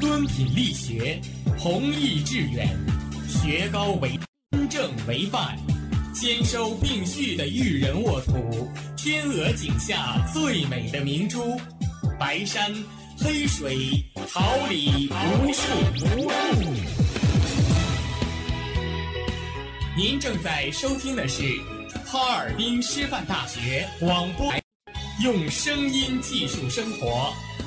敦品力学，弘毅致远，学高为真正为范，兼收并蓄的育人沃土，天鹅颈下最美的明珠，白山黑水，桃李无数无数。您正在收听的是哈尔滨师范大学广播，用声音技术生活。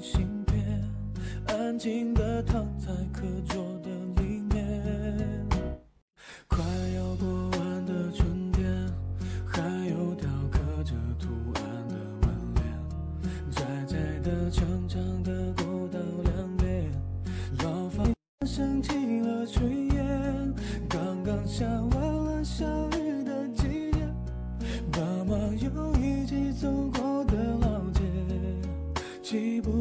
捉起的明信片，安静的躺在课桌的里面。快要过完的春天，还有雕刻着图案的门帘，窄窄的、长长的过道两边，老房升起了炊烟，刚刚下完了小雨的季节，爸妈又一起走过的老街。记不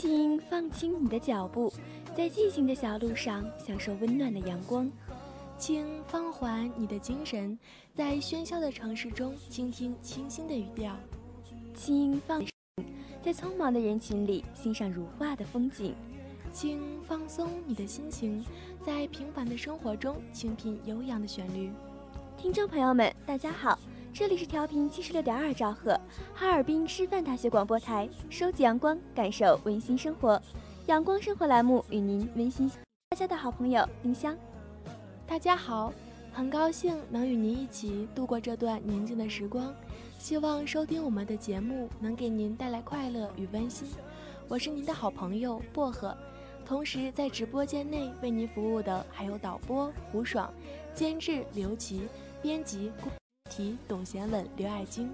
请放轻你的脚步，在寂静的小路上享受温暖的阳光。请放缓你的精神，在喧嚣的城市中倾听清新的语调。请放。在匆忙的人群里欣赏如画的风景，请放松你的心情，在平凡的生活中倾听悠扬的旋律。听众朋友们，大家好，这里是调频七十六点二兆赫，哈尔滨师范大学广播台，收集阳光，感受温馨生活，阳光生活栏目与您温馨。大家的好朋友丁香，大家好，很高兴能与您一起度过这段宁静的时光。希望收听我们的节目能给您带来快乐与温馨。我是您的好朋友薄荷，同时在直播间内为您服务的还有导播胡爽、监制刘琦、编辑顾提、董贤稳、刘爱卿。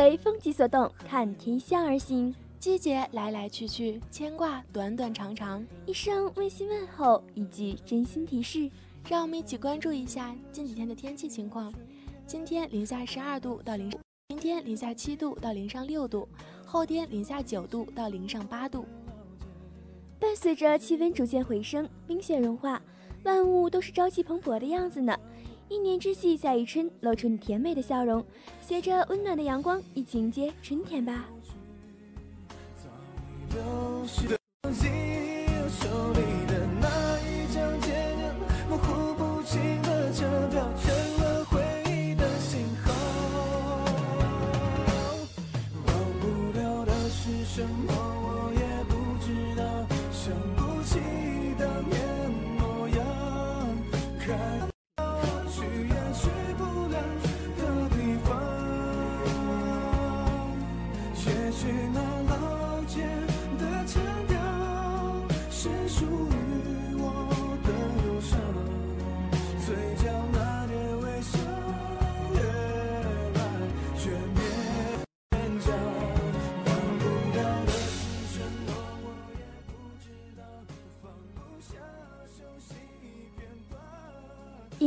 随风急所动，看天象而行。季节来来去去，牵挂短短长长。一声温馨问候，一句真心提示，让我们一起关注一下近几天的天气情况。今天零下十二度到零，明天零下七度到零上六度，后天零下九度到零上八度。伴随着气温逐渐回升，冰雪融化，万物都是朝气蓬勃的样子呢。一年之计在于春，露出你甜美的笑容，携着温暖的阳光，一起迎接春天吧。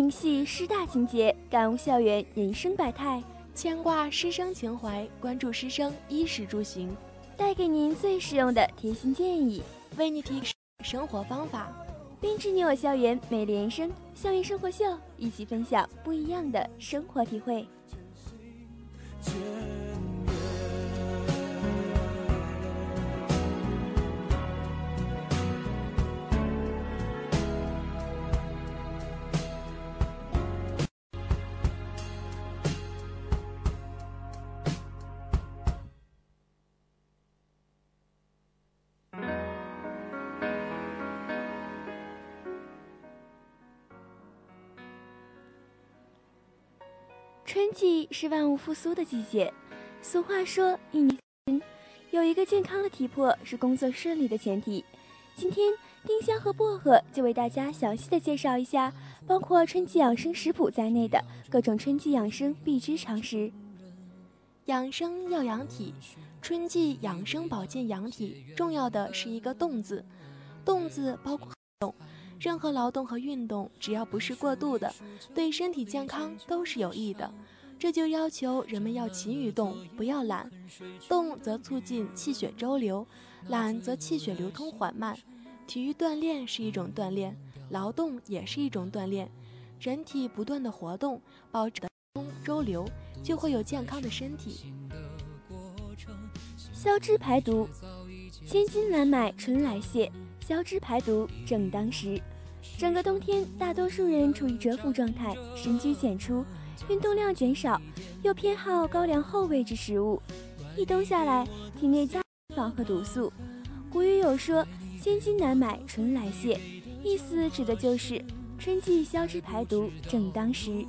影戏师大情节，感悟校园人生百态，牵挂师生情怀，关注师生衣食住行，带给您最实用的贴心建议，为你提生活方法，编织你我校园美丽人生。校园生活秀，一起分享不一样的生活体会。春季是万物复苏的季节。俗话说，一年有一个健康的体魄是工作顺利的前提。今天，丁香和薄荷就为大家详细的介绍一下，包括春季养生食谱在内的各种春季养生必知常识。养生要养体，春季养生保健养体，重要的是一个动字。动字包括动。任何劳动和运动，只要不是过度的，对身体健康都是有益的。这就要求人们要勤于动，不要懒。动则促进气血周流，懒则气血流通缓慢。体育锻炼是一种锻炼，劳动也是一种锻炼。人体不断的活动，保持周流，就会有健康的身体。消脂排毒，千金难买春来谢，消脂排毒正当时。整个冬天，大多数人处于蛰伏状态，深居简出，运动量减少，又偏好高粱厚味之食物，一冬下来，体内加防和毒素。古语有说：“千金难买春来谢”，意思指的就是春季消脂排毒正当时。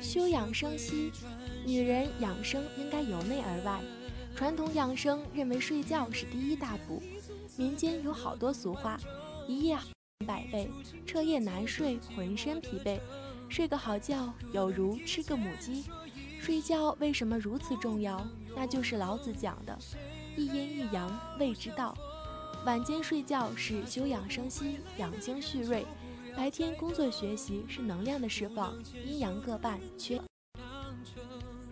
休养生息，女人养生应该由内而外。传统养生认为睡觉是第一大补，民间有好多俗话。一夜百倍，彻夜难睡，浑身疲惫。睡个好觉，有如吃个母鸡。睡觉为什么如此重要？那就是老子讲的“一阴一阳谓之道”。晚间睡觉是休养生息、养精蓄锐；白天工作学习是能量的释放，阴阳各半。缺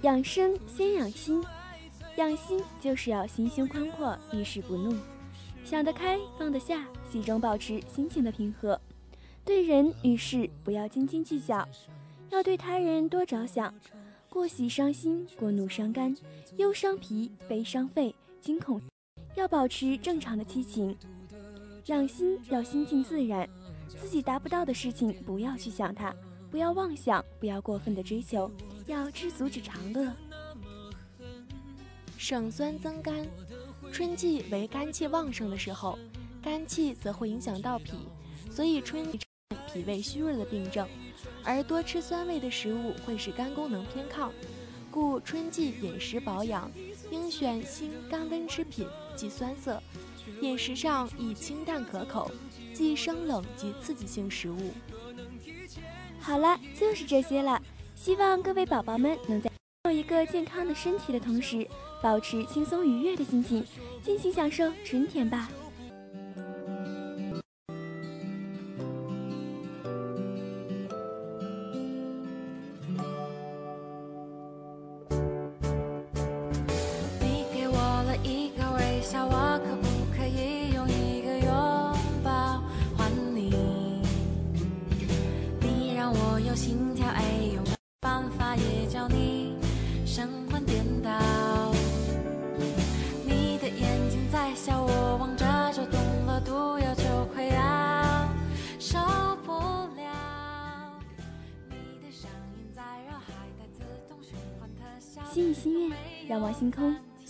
养生先养心，养心就是要心胸宽阔，遇事不怒。想得开，放得下，始终保持心情的平和。对人与事不要斤斤计较，要对他人多着想。过喜伤心，过怒伤肝，忧伤脾，悲伤肺，惊恐。要保持正常的激情。养心要心静自然，自己达不到的事情不要去想它，不要妄想，不要过分的追求，要知足只长乐。省酸增甘。春季为肝气旺盛的时候，肝气则会影响到脾，所以春脾胃虚弱的病症，而多吃酸味的食物会使肝功能偏亢，故春季饮食保养应选辛甘温之品，忌酸涩，饮食上宜清淡可口，忌生冷及刺激性食物。好了，就是这些了，希望各位宝宝们能在有一个健康的身体的同时。保持轻松愉悦的心情，尽情享受春天吧。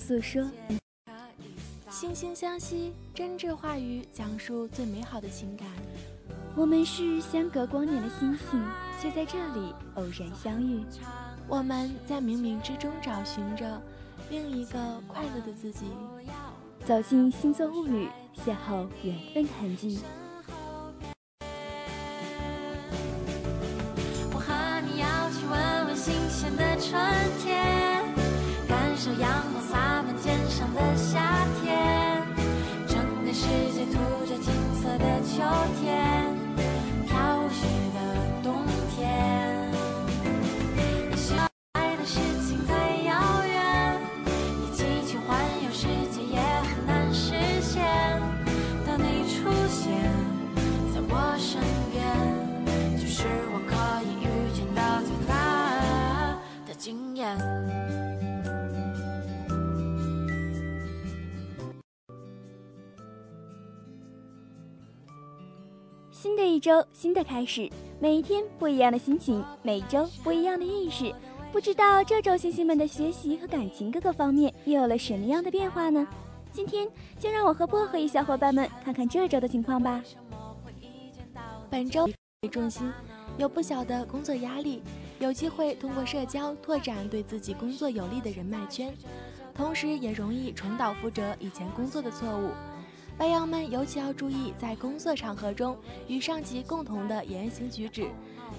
诉说。惺惺相惜，真挚话语讲述最美好的情感。我们是相隔光年的星星，却在这里偶然相遇。我们在冥冥之中找寻着另一个快乐的自己。走进星座物语，邂逅缘分的痕迹。的秋天，一周，新的开始，每一天不一样的心情，每一周不一样的运势。不知道这周星星们的学习和感情各个方面又有了什么样的变化呢？今天就让我和薄荷一小伙伴们看看这周的情况吧。本周为重心，有不小的工作压力，有机会通过社交拓展对自己工作有利的人脉圈，同时也容易重蹈覆辙以前工作的错误。白羊们尤其要注意在工作场合中与上级共同的言行举止。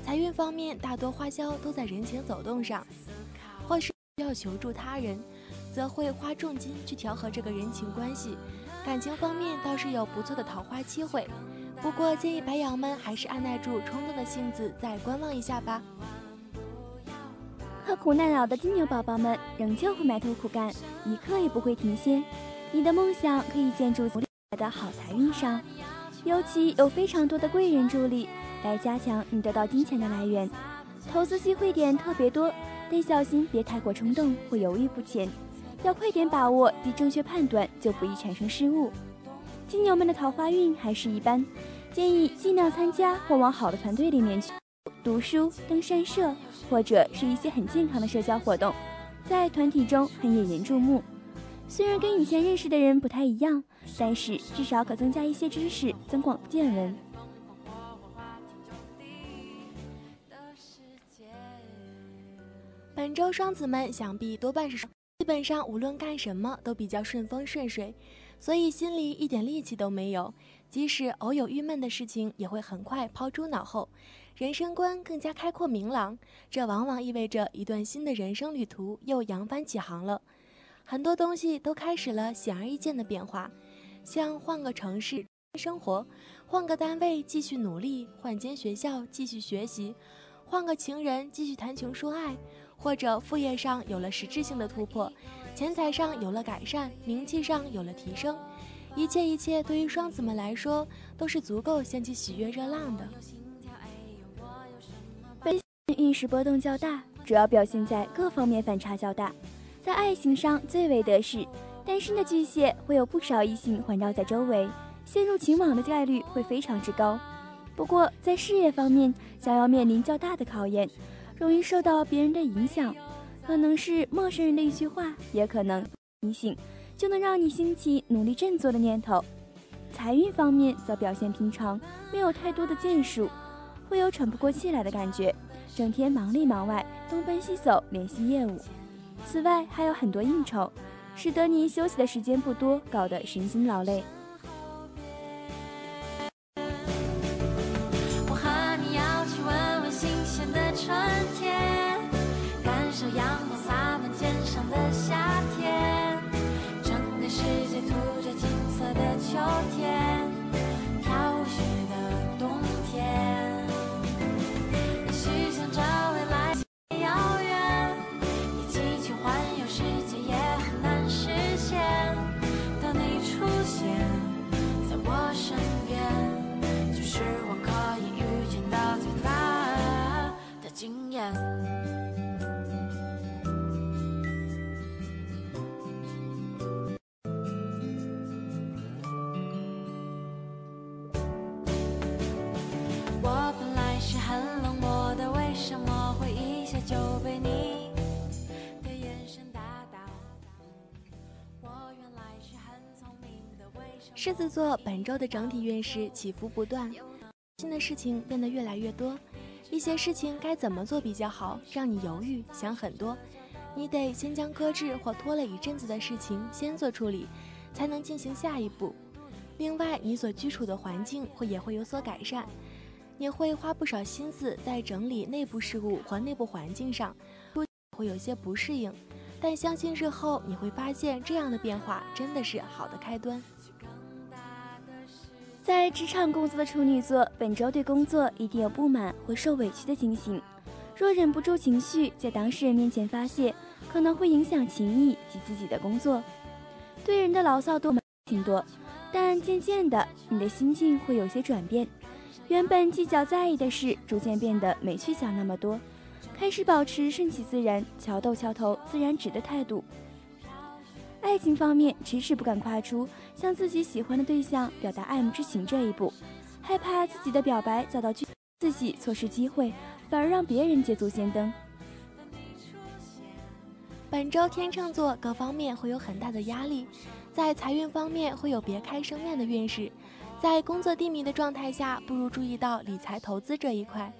财运方面，大多花销都在人情走动上，或是要求助他人，则会花重金去调和这个人情关系。感情方面倒是有不错的桃花机会，不过建议白羊们还是按耐住冲动的性子，再观望一下吧。刻苦耐劳的金牛宝宝们仍旧会埋头苦干，一刻也不会停歇。你的梦想可以建筑来的好财运上，尤其有非常多的贵人助力，来加强你得到金钱的来源。投资机会点特别多，但小心别太过冲动或犹豫不前，要快点把握及正确判断，就不易产生失误。金牛们的桃花运还是一般，建议尽量参加或往好的团队里面去，读书、登山社或者是一些很健康的社交活动，在团体中很引人注目。虽然跟以前认识的人不太一样，但是至少可增加一些知识，增广见闻。本周双子们想必多半是基本上无论干什么都比较顺风顺水，所以心里一点力气都没有。即使偶有郁闷的事情，也会很快抛诸脑后，人生观更加开阔明朗。这往往意味着一段新的人生旅途又扬帆起航了。很多东西都开始了显而易见的变化，像换个城市生活，换个单位继续努力，换间学校继续学习，换个情人继续谈情说爱，或者副业上有了实质性的突破，钱财上有了改善，名气上有了提升。一切一切，对于双子们来说都是足够掀起喜悦热浪的。本运势波动较大，主要表现在各方面反差较大。在爱情上最为得势，单身的巨蟹会有不少异性环绕在周围，陷入情网的概率会非常之高。不过在事业方面，将要面临较大的考验，容易受到别人的影响，可能是陌生人的一句话，也可能提醒，就能让你兴起努力振作的念头。财运方面则表现平常，没有太多的建树，会有喘不过气来的感觉，整天忙里忙外，东奔西走联系业务。此外还有很多应酬，使得你休息的时间不多，搞得身心劳累。狮子座本周的整体运势起伏不断，新的事情变得越来越多，一些事情该怎么做比较好，让你犹豫想很多。你得先将搁置或拖了一阵子的事情先做处理，才能进行下一步。另外，你所居处的环境会也会有所改善，你会花不少心思在整理内部事务和内部环境上，会有些不适应，但相信日后你会发现这样的变化真的是好的开端。在职场工作的处女座，本周对工作一定有不满或受委屈的情形。若忍不住情绪在当事人面前发泄，可能会影响情谊及自己的工作。对人的牢骚多挺多，但渐渐的，你的心境会有些转变。原本计较在意的事，逐渐变得没去想那么多，开始保持顺其自然、桥斗桥头自然直的态度。爱情方面，迟迟不敢跨出向自己喜欢的对象表达爱慕之情这一步，害怕自己的表白遭到拒，自己错失机会，反而让别人捷足先登。本周天秤座各方面会有很大的压力，在财运方面会有别开生面的运势，在工作低迷的状态下，不如注意到理财投资这一块，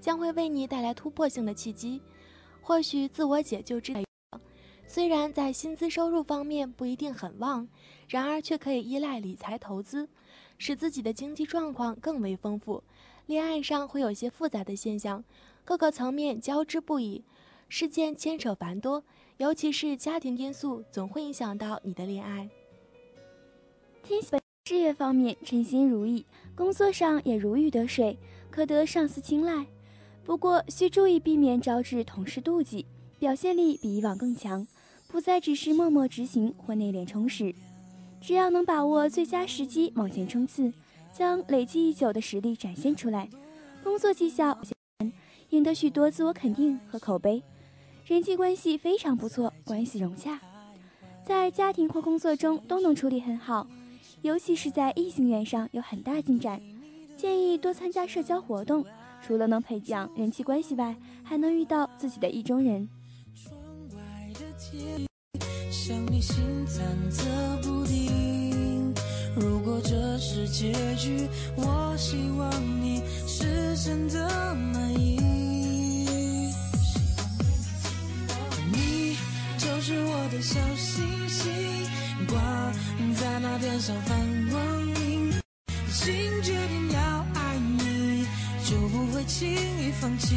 将会为你带来突破性的契机，或许自我解救之。虽然在薪资收入方面不一定很旺，然而却可以依赖理财投资，使自己的经济状况更为丰富。恋爱上会有些复杂的现象，各个层面交织不已，事件牵扯繁多，尤其是家庭因素总会影响到你的恋爱。天喜事业方面称心如意，工作上也如鱼得水，可得上司青睐。不过需注意避免招致同事妒忌，表现力比以往更强。不再只是默默执行或内敛充实，只要能把握最佳时机往前冲刺，将累积已久的实力展现出来，工作绩效赢得许多自我肯定和口碑，人际关系非常不错，关系融洽，在家庭或工作中都能处理很好，尤其是在异性缘上有很大进展。建议多参加社交活动，除了能培养人际关系外，还能遇到自己的意中人。想你心忐忑不定，如果这是结局，我希望你是真的满意。你就是我的小星星，挂在那天上放光明。已经决定要，我不会轻易放弃。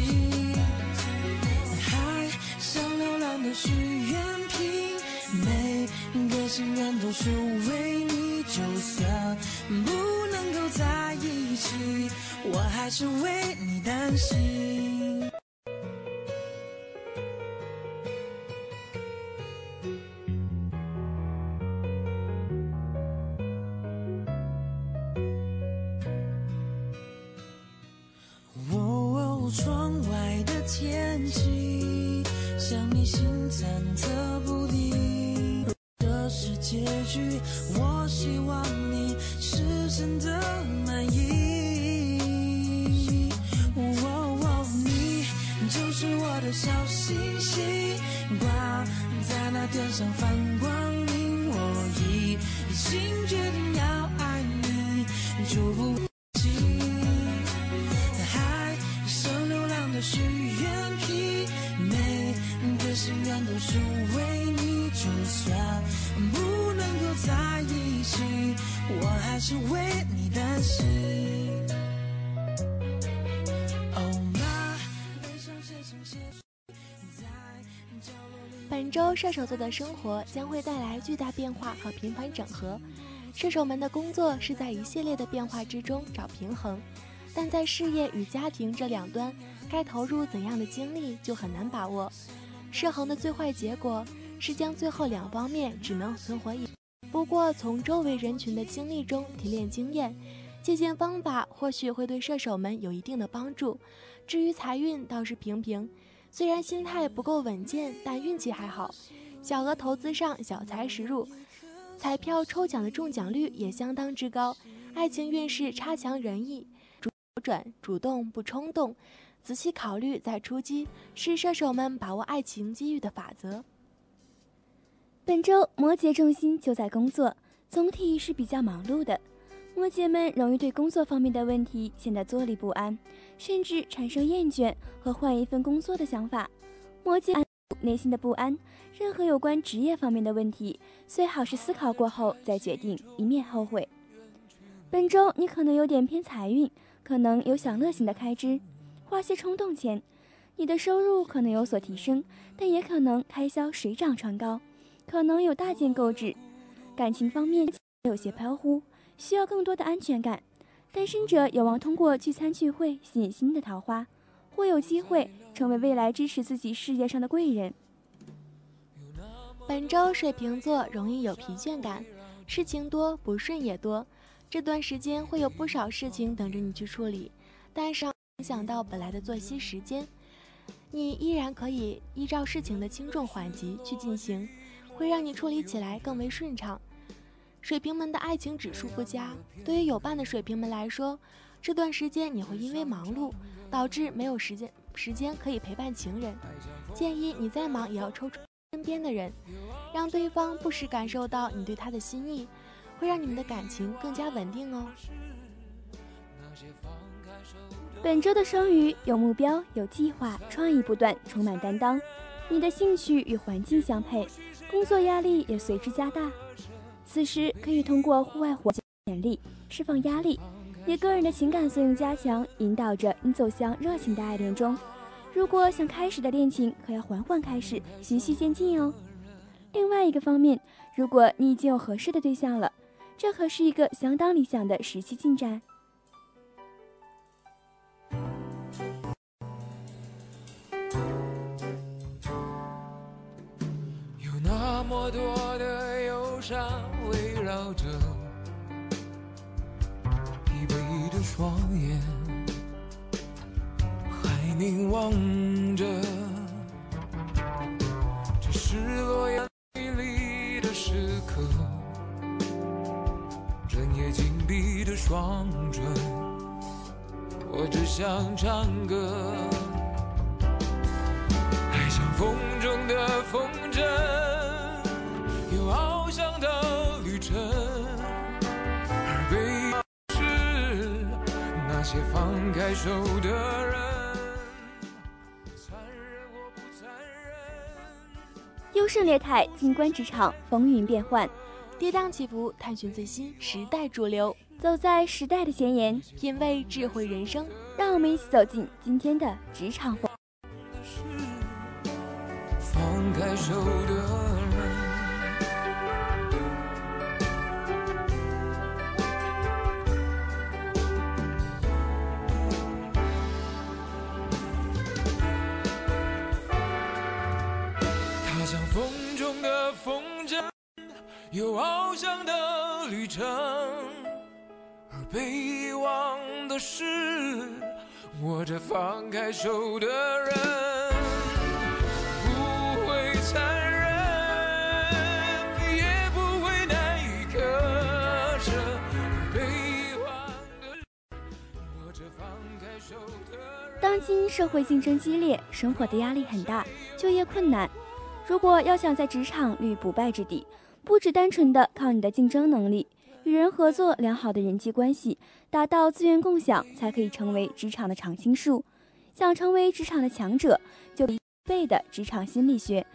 海上流浪的许愿瓶，每个心愿都是为你。就算不能够在一起，我还是为你担心。我还是为你担心。本周射手座的生活将会带来巨大变化和频繁整合，射手们的工作是在一系列的变化之中找平衡，但在事业与家庭这两端，该投入怎样的精力就很难把握。失衡的最坏结果是将最后两方面只能存活一。不过从周围人群的经历中提炼经验，借鉴方法，或许会对射手们有一定的帮助。至于财运倒是平平，虽然心态不够稳健，但运气还好。小额投资上小财时入，彩票抽奖的中奖率也相当之高。爱情运势差强人意，主转，主动不冲动，仔细考虑再出击，是射手们把握爱情机遇的法则。本周摩羯重心就在工作，总体是比较忙碌的。摩羯们容易对工作方面的问题显得坐立不安，甚至产生厌倦和换一份工作的想法。摩羯内心的不安，任何有关职业方面的问题，最好是思考过后再决定，以免后悔。本周你可能有点偏财运，可能有享乐型的开支，花些冲动钱。你的收入可能有所提升，但也可能开销水涨船高，可能有大件购置。感情方面有些飘忽。需要更多的安全感，单身者有望通过聚餐聚会吸引新的桃花，或有机会成为未来支持自己事业上的贵人。本周水瓶座容易有疲倦感，事情多，不顺也多。这段时间会有不少事情等着你去处理，但是影响到本来的作息时间，你依然可以依照事情的轻重缓急去进行，会让你处理起来更为顺畅。水瓶们的爱情指数不佳，对于有伴的水瓶们来说，这段时间你会因为忙碌导致没有时间时间可以陪伴情人。建议你再忙也要抽出身边的人，让对方不时感受到你对他的心意，会让你们的感情更加稳定哦。本周的双鱼有目标、有计划、创意不断、充满担当。你的兴趣与环境相配，工作压力也随之加大。此时可以通过户外活动潜力，释放压力，也个人的情感作用加强，引导着你走向热情的爱恋中。如果想开始的恋情，可要缓缓开始，循序渐进哦。另外一个方面，如果你已经有合适的对象了，这可是一个相当理想的时期进展。多的忧伤。围绕着疲惫的双眼，还凝望着这失落眼里的时刻。整夜紧闭的双唇，我只想唱歌，的人，优胜劣汰，静观职场风云变幻，跌宕起伏，探寻最新时代主流，走在时代的前沿，品味智慧人生。让我们一起走进今天的职场风。放开手着放开手的人。不会残忍，也不会难以。当今社会竞争激烈，生活的压力很大，就业困难。如果要想在职场立不败之地，不只单纯的靠你的竞争能力，与人合作、良好的人际关系，达到资源共享，才可以成为职场的常青树。想成为职场的强者，就必备的职场心理学，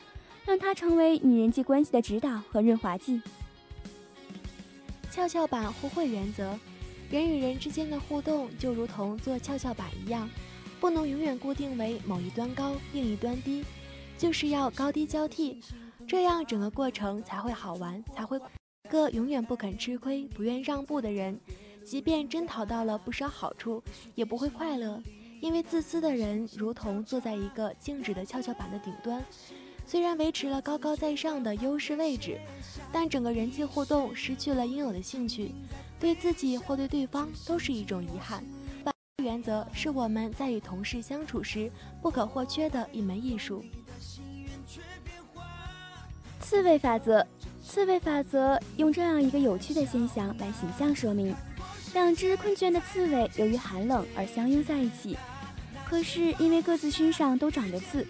让它成为你人际关系的指导和润滑剂。跷跷板互惠原则：人与人之间的互动就如同坐跷跷板一样，不能永远固定为某一端高，另一端低，就是要高低交替。这样整个过程才会好玩，才会一个永远不肯吃亏、不愿让步的人，即便真讨到了不少好处，也不会快乐。因为自私的人如同坐在一个静止的跷跷板的顶端，虽然维持了高高在上的优势位置，但整个人际互动失去了应有的兴趣，对自己或对对方都是一种遗憾。原则是我们在与同事相处时不可或缺的一门艺术。刺猬法则，刺猬法则用这样一个有趣的现象来形象说明：两只困倦的刺猬由于寒冷而相拥在一起，可是因为各自身上都长着刺，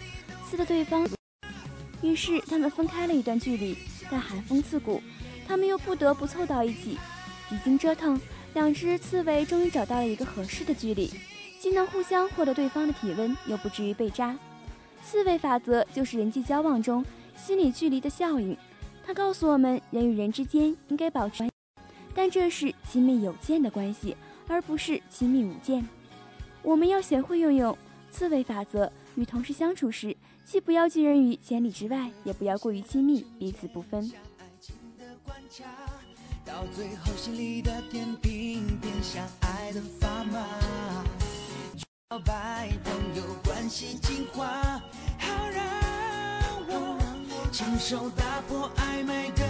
刺的对方，于是他们分开了一段距离。但寒风刺骨，他们又不得不凑到一起。几经折腾，两只刺猬终于找到了一个合适的距离，既能互相获得对方的体温，又不至于被扎。刺猬法则就是人际交往中心理距离的效应。他告诉我们，人与人之间应该保持关，但这是亲密有间的关系，而不是亲密无间。我们要学会运用刺猬法则，与同事相处时，既不要拒人于千里之外，也不要过于亲密，彼此不分。到最后，心里的天平变相爱的砝码，摇摆朋友关系进化，好让我亲手打破暧昧的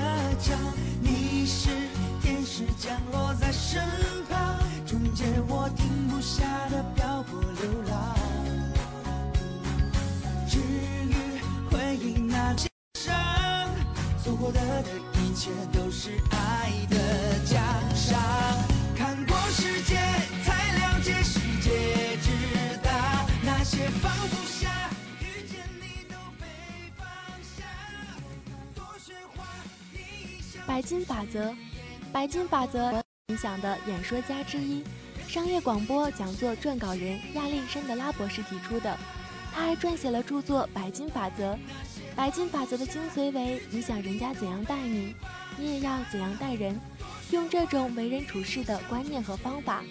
则，白金法则影响的演说家之一，商业广播讲座撰稿人亚历山德拉博士提出的。他还撰写了著作《白金法则》。白金法则的精髓为：你想人家怎样待你，你也要怎样待人。用这种为人处事的观念和方法，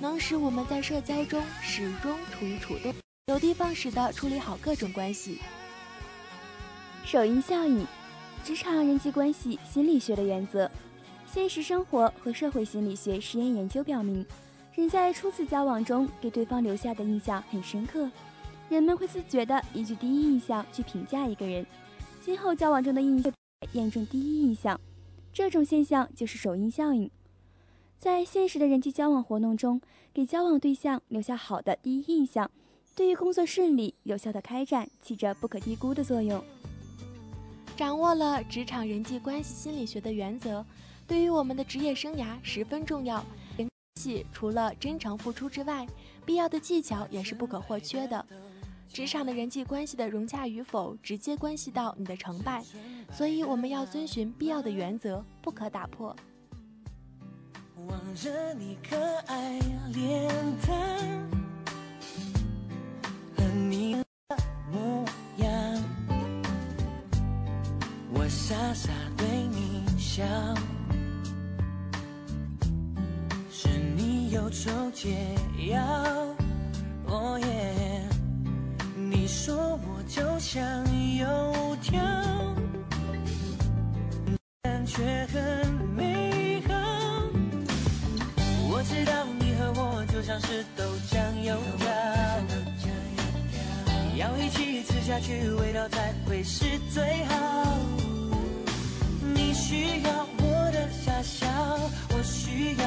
能使我们在社交中始终处于主动、有的放矢地处理好各种关系。首因效应，职场人际关系心理学的原则。现实生活和社会心理学实验研究表明，人在初次交往中给对方留下的印象很深刻。人们会自觉地依据第一印象去评价一个人，今后交往中的印象验证第一印象，这种现象就是首因效应。在现实的人际交往活动中，给交往对象留下好的第一印象，对于工作顺利有效的开展起着不可低估的作用。掌握了职场人际关系心理学的原则，对于我们的职业生涯十分重要。人际关系除了真诚付出之外，必要的技巧也是不可或缺的。职场的人际关系的融洽与否，直接关系到你的成败，所以我们要遵循必要的原则，不可打破。望着你可爱脸蛋和你的模样，我傻傻对你笑，忧愁解药，哦耶。你说我就像油条，但却很美好。我知道你和我就像是豆浆油条，要一起吃下去，味道才会是最好。你需要我的傻笑，我需要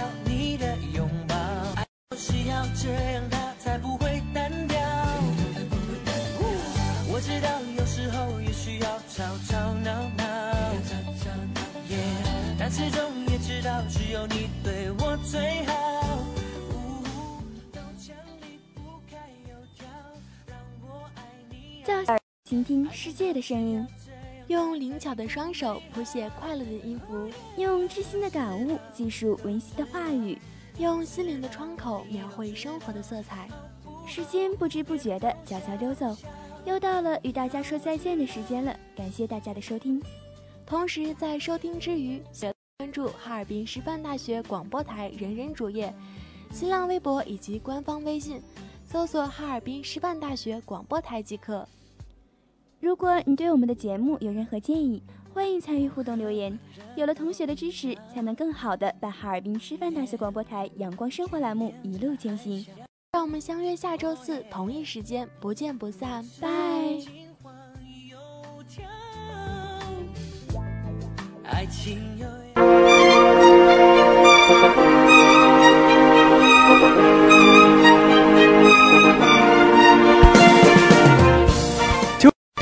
在耳倾听世界的声音，用灵巧的双手谱写快乐的音符，用知心的感悟记述温馨的话语，用心灵的窗口描绘生活的色彩。时间不知不觉的悄悄溜走。又到了与大家说再见的时间了，感谢大家的收听。同时，在收听之余，关注哈尔滨师范大学广播台人人主页、新浪微博以及官方微信，搜索“哈尔滨师范大学广播台”即可。如果你对我们的节目有任何建议，欢迎参与互动留言。有了同学的支持，才能更好的把哈尔滨师范大学广播台阳光生活栏目一路前行。让我们相约下周四同一时间，不见不散，拜。爱情有